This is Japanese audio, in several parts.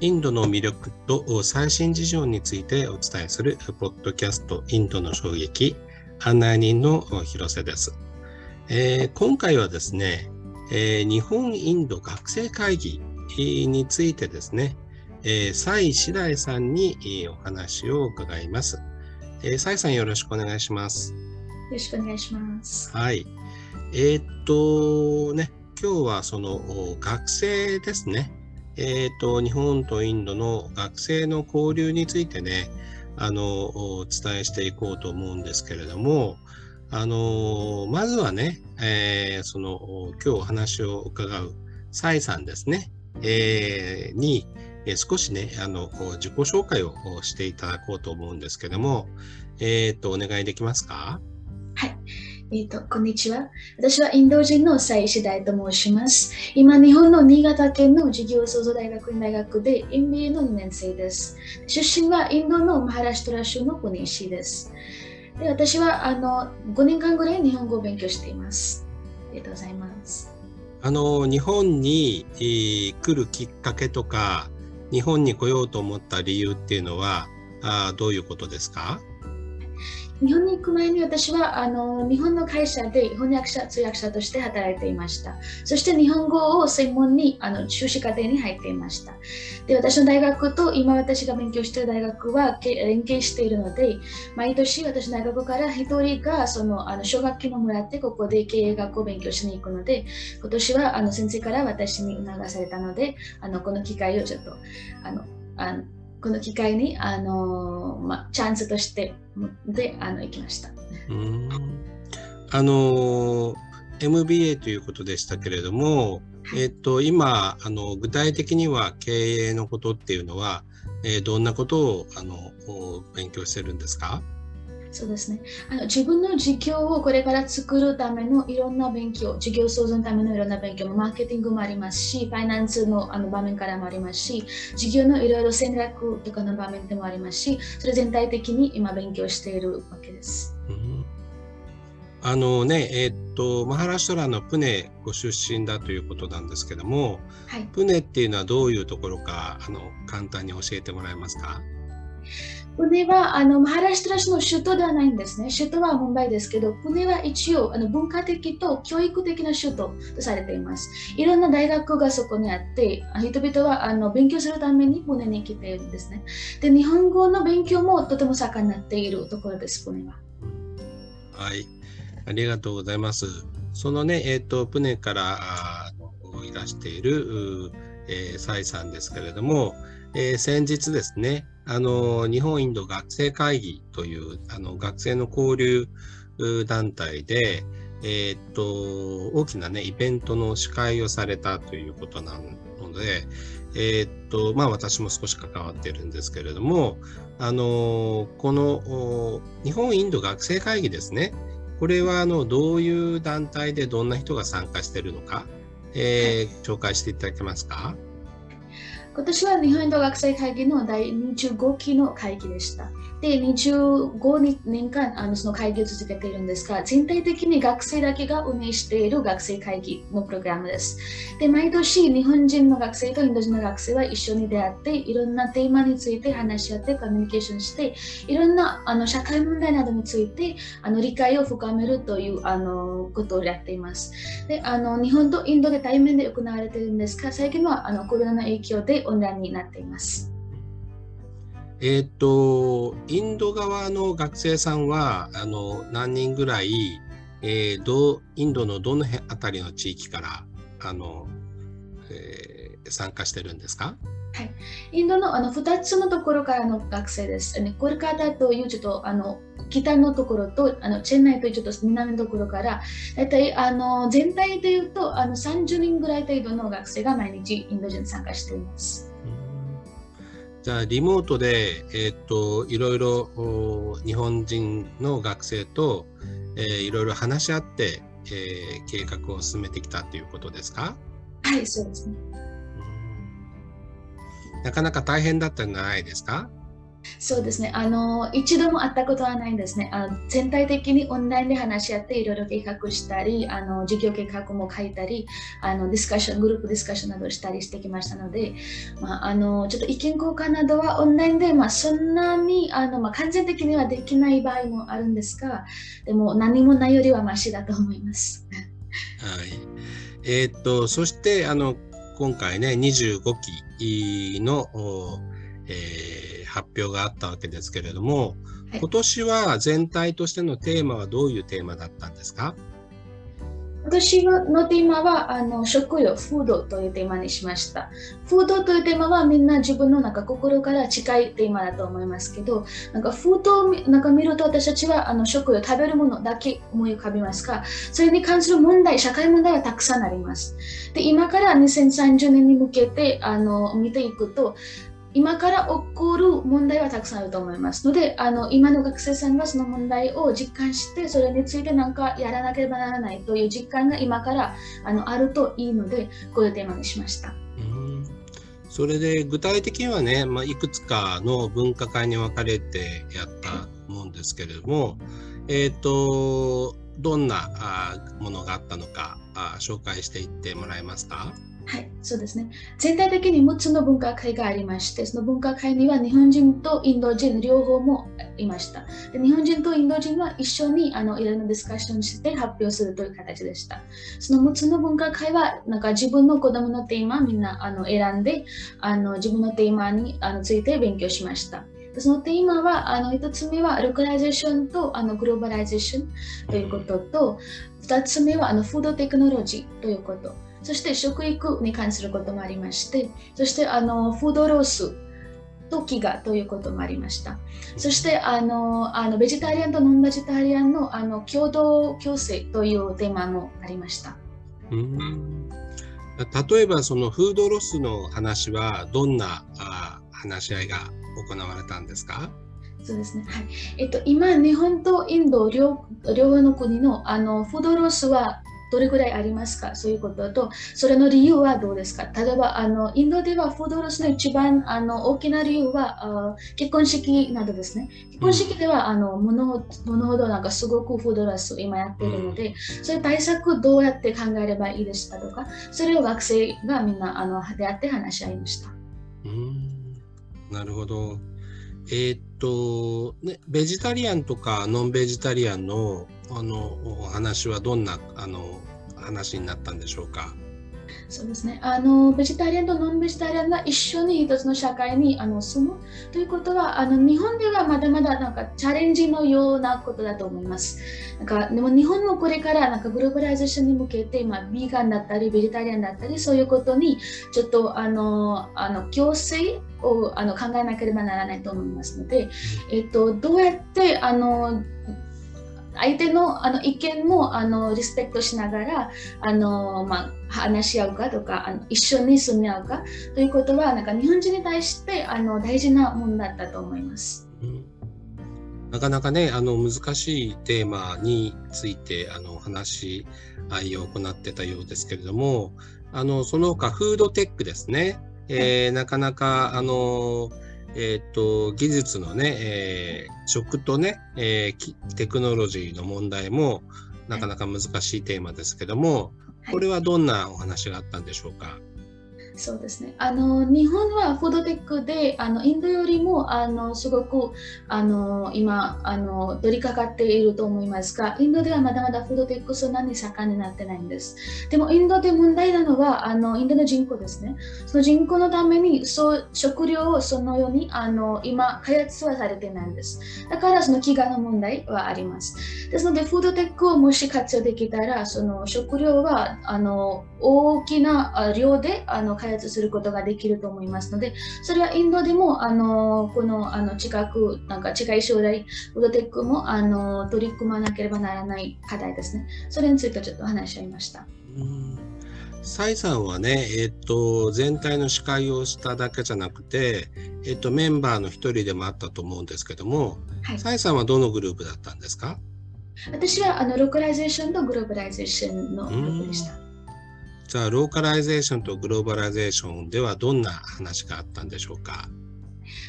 インドの魅力と最新事情についてお伝えするポッドキャストインドの衝撃案内人の広瀬です、えー、今回はですね、えー、日本インド学生会議についてですね、えー、蔡志大さんにお話を伺います。えー、蔡さんよろしくお願いします。よろしくお願いします。はい。えー、っとね、今日はその学生ですね。え、ー、と、日本とインドの学生の交流についてね、あの、お伝えしていこうと思うんですけれども、あの、まずはね、えー、その、今日お話を伺う蔡さんですね、えー、に、少しね、あの、自己紹介をしていただこうと思うんですけども、えっ、ー、と、お願いできますか？はい。えっ、ー、と、こんにちは。私はインド人のサイシダイと申します。今、日本の新潟県の事業創造大学院大学で MBA の2年生です。出身はインドのマハラシュトラ州のポニーです。で私はあの5年間ぐらい日本語を勉強しています。ありがとうございます。あの日本に、えー、来るきっかけとか、日本に来ようと思った理由っていうのは、あどういうことですか？日本に行く前に私はあの日本の会社で翻訳者、通訳者として働いていました。そして日本語を専門にあの修士課程に入っていました。で私の大学と今私が勉強している大学は連携しているので、毎年私の大学から一人がそのあの奨学金をもらってここで経営学を勉強しに行くので、今年はあの先生から私に促されたので、あのこの機会をちょっとあのあのこの機会にあの、まあ、チャンスとしてであの行きました。うん。あの MBA ということでしたけれども、はい、えっと、今あの具体的には経営のことっていうのは、えー、どんなことをあの勉強してるんですか？そうですね。あの自分の事業をこれから作るためのいろんな勉強、事業創造のためのいろんな勉強も、マーケティングもありますし、ファイナンスのあの場面からもありますし、事業のいろいろ戦略とかの場面でもありますし、それ全体的に今勉強しているわけです。うん。あのね、えー、っと、マハラシュトラのプネご出身だということなんですけども、はい、プネっていうのはどういうところか、あの、簡単に教えてもらえますか？プネはあのマハラシュトラ州の首都ではないんですね。首都はムンバイですけど、プネは一応あの文化的と教育的な首都とされています。いろんな大学がそこにあって、人々はあの勉強するためにプネに来ているんですね。で、日本語の勉強もとても盛んになっているところです、プネは。はい、ありがとうございます。そのね、えっ、ー、と、プネからあいらしている、えー、サイさんですけれども、えー、先日ですね、あの、日本インド学生会議という、あの、学生の交流団体で、えー、っと、大きなね、イベントの司会をされたということなので、えー、っと、まあ私も少し関わっているんですけれども、あの、この日本インド学生会議ですね、これはあのどういう団体でどんな人が参加しているのか、えー、紹介していただけますか？今年は日本インド学生会議の第25期の会議でした。で、25年間あのその会議を続けているんですが、全体的に学生だけが運営している学生会議のプログラムです。で、毎年日本人の学生とインド人の学生は一緒に出会って、いろんなテーマについて話し合ってコミュニケーションして、いろんなあの社会問題などについてあの理解を深めるというあのことをやっています。で、あの日本とインドで対面で行われているんですが、最近はあのコロナの影響でオンラインになっています。えっ、と、インド側の学生さんは、あの、何人ぐらい、えー、どインドのどの辺あたりの地域から、あの、えー、参加してるんですか？はい、インドのあの2つのところからの学生です。コルカタというちょっとあの北のところとあのチェンナイというちょっと南のところから大体あの全体でいうとあの30人ぐらい程度の学生が毎日インド人参加しています。じゃあリモートで、えー、っといろいろ日本人の学生と、えー、いろいろ話し合って、えー、計画を進めてきたということですか？はいそうですね。なかなか大変だったんじゃないですか？そうですね。あの、一度も会ったことはないんですね。あの全体的にオンラインで話し合っていろいろ計画したり、あの授業計画も書いたり、あのディスカッション、グループディスカッションなどしたりしてきましたので、まあ、あのちょっと意見交換などはオンラインで、まあ、そんなにあの、まあ、完全的にはできない場合もあるんですが、でも何もないよりはマシだと思います。はい。えー、っと、そしてあの今回ね、25期の、えー発表があったわけですけれども、はい、今年は全体としてのテーマはどういうテーマだったんですか？今年のテーマはあの食料、フードというテーマにしました。フードというテーマはみんな自分のなんか心から近いテーマだと思いますけど、なんかフードをなんか見ると私たちはあの食料、食べるものだけ思い浮かびますが、それに関する問題、社会問題はたくさんあります。で今から2030年に向けてあの見ていくと、今から起こる問題はたくさんあると思いますのであの今の学生さんはその問題を実感してそれについて何かやらなければならないという実感が今からあのあるといいのでこういうテーマにしました。それで具体的にはね、まあ、いくつかの分科会に分かれてやったもんですけれども、え、ー、とどんなものがあったのか紹介していってもらえますか？はい、そうですね。全体的に6つの文化会がありまして、その文化会には日本人とインド人両方もいました。で日本人とインド人は一緒にあのいろんなディスカッションして発表するという形でした。その6つの分科会はなんか自分の子供のテーマみんなあの選んであの自分のテーマにあのついて勉強しました。そのテーマはあの1つ目はローカライゼーションとあのグローバライゼーションということと2つ目はあのフードテクノロジーということ。そして食育に関することもありまして、そしてあのフードロスと飢餓ということもありました。そしてあのあのベジタリアンとノンベジタリアンのあの共同共生というテーマもありました。うん例えばそのフードロスの話はどんなあ話し合いが行われたんですか？そうですね。はい。えっと、今、日本とインド両両方の国のあのフードロスはどれくらいありますか？そういうことと、それの理由はどうですか？例えば、あのインドではフードロスの一番あの大きな理由はあ結婚式などですね。結婚式ではあの物物ほどなんかすごくフードロス今やっているので、そういう対策どうやって考えればいいですかとか、それを学生がみんなあの出会って話し合いました。うんなるほど。えー、っと、ね、ベジタリアンとかノンベジタリアンのあのお話はどんなあの話になったんでしょうか？そうですね。あの、ベジタリアンとノンベジタリアンが一緒に一つの社会にあの住むということは、あの日本ではまだまだなんかチャレンジのようなことだと思います。なんかでも日本もこれからなんかグローバライゼーションに向けて、まあ、ビーガンだったり、ベジタリアンだったり、そういうことにちょっとあの、あの、強制をあの考えなければならないと思いますので、えっと、どうやってあの相手のあの意見もあのリスペクトしながらあの、まあ、話し合うかとかあの一緒に住み合うかということはなんか日本人に対してあの大事なものだったと思います。なかなかねあの難しいテーマについてあの話し合いを行ってたようですけれどもあのその他フードテックですね、えー、なかなかあのえーと、技術のね、えー、食とね、えー、テクノロジーの問題もなかなか難しいテーマですけども、これはどんなお話があったんでしょうか？そうですね。あの日本はフードテックであのインドよりもあのすごくあの今あの取り掛かっていると思いますが、インドではまだまだフードテックそんなに盛んになってないんです。でもインドで問題なのはあのインドの人口ですね。その人口のためにそう食料をそのようにあの今開発はされてないんです。だからその飢餓の問題はあります。ですのでフードテックをもし活用できたらその食料はあの大きな量であの開発することができると思いますので、それはインドでもあのこのあの近く、なんか近い将来、フードテックもあの取り組まなければならない課題ですね。それについてちょっと話し合いました。サイさんはね、えっ、と、全体の司会をしただけじゃなくて、えっ、と、メンバーの一人でもあったと思うんですけども、はい、サイさんはどのグループだったんですか？私はあのローカライゼーションとグローバライゼーションのグループでした。じゃあ、ローカライゼーションとグローバライゼーションではどんな話があったんでしょうか？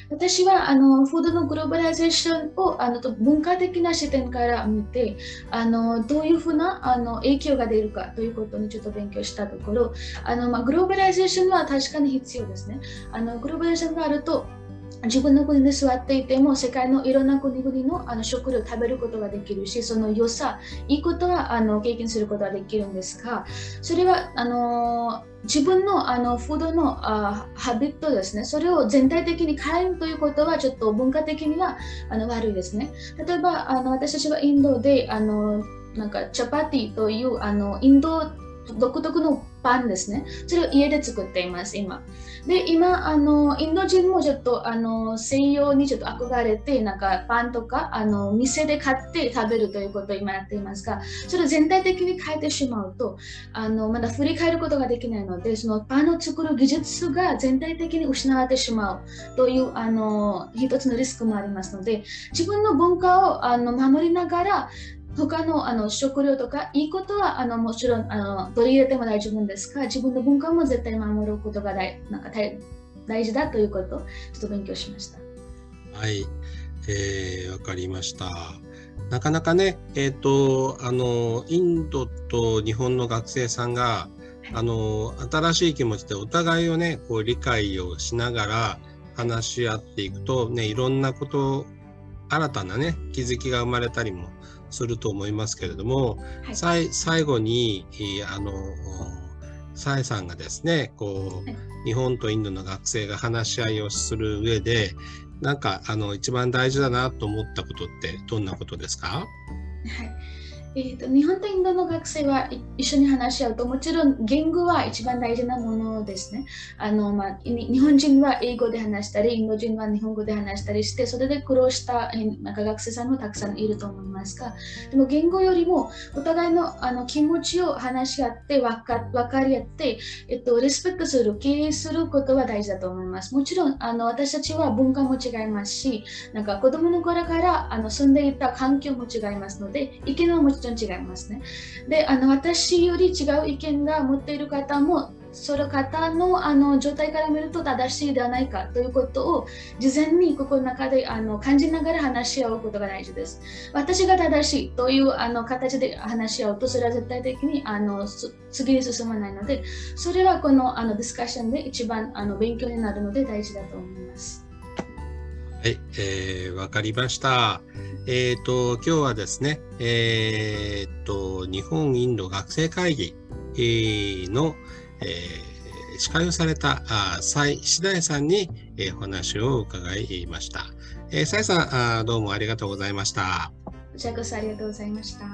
私はあのフードのグローバライゼーションをあの文化的な視点から見てあのどういうふうなあの影響が出るかということにちょっと勉強したところあの、まあ、グローバライゼーションは確かに必要ですね。あのグローバライゼーションがあると自分の国で座っていても世界のいろんな国々のあの食料を食べることができるしその良さいいことはあの経験することができるんですがそれはあの自分のあのフードのあハビットですねそれを全体的に変えるということはちょっと文化的にはあの悪いですね。例えばあの私たちはインドであのなんかチャパティというあのインド独特のパンですね。それを家で作っています、今。で、今、あの、インド人もちょっと、あの、西洋にちょっと憧れて、なんかパンとか、あの、店で買って食べるということを今やっていますが、それを全体的に変えてしまうと、あの、まだ振り返ることができないので、そのパンを作る技術が全体的に失われてしまうという、あの、一つのリスクもありますので、自分の文化をあの守りながら、他のあの食料とかいいことはあのもちろんあの取り入れても大丈夫ですが自分の文化も絶対守ることが大なんか大事だということをちょっと勉強しました。はい、えー、わかりました。なかなかね、えっ、ー、と、あの、インドと日本の学生さんが、あの、新しい気持ちでお互いをね、こう理解をしながら話し合っていくと、ね、いろんなこと、新たなね、気づきが生まれたりもすると思いますけれども、はい、最後にあのさえさんがですねこう、日本とインドの学生が話し合いをする上でなんかあの一番大事だなと思ったことってどんなことですか、はいえーと、日本とインドの学生は一緒に話し合うともちろん言語は一番大事なものですね。あの、まあ、日本人は英語で話したりインド人は日本語で話したりしてそれで苦労したなんか学生さんもたくさんいると思いますがでも言語よりもお互いのあの気持ちを話し合って分か分かり合って、えっと、リスペクトする経営することは大事だと思います。もちろんあの私たちは文化も違いますしなんか子供の頃からあの住んでいた環境も違いますので意見はもちろん然違いますね。であの私より違う意見が持っている方もその方のあの状態から見ると正しいではないかということを事前に心の中であの感じながら話し合うことが大事です。私が正しいというあの形で話し合うとそれは絶対的にあの次に進まないのでそれはこのあのディスカッションで一番あの勉強になるので大事だと思います。はい、えー、わかりました。えっ、ー、と、今日はですね、えっ、ー、と、日本インド学生会議の、えー、司会をされた蔡志大さんに、えー、お話を伺いました。えー、蔡さんあ、どうもありがとうございました。こちらこそありがとうございました。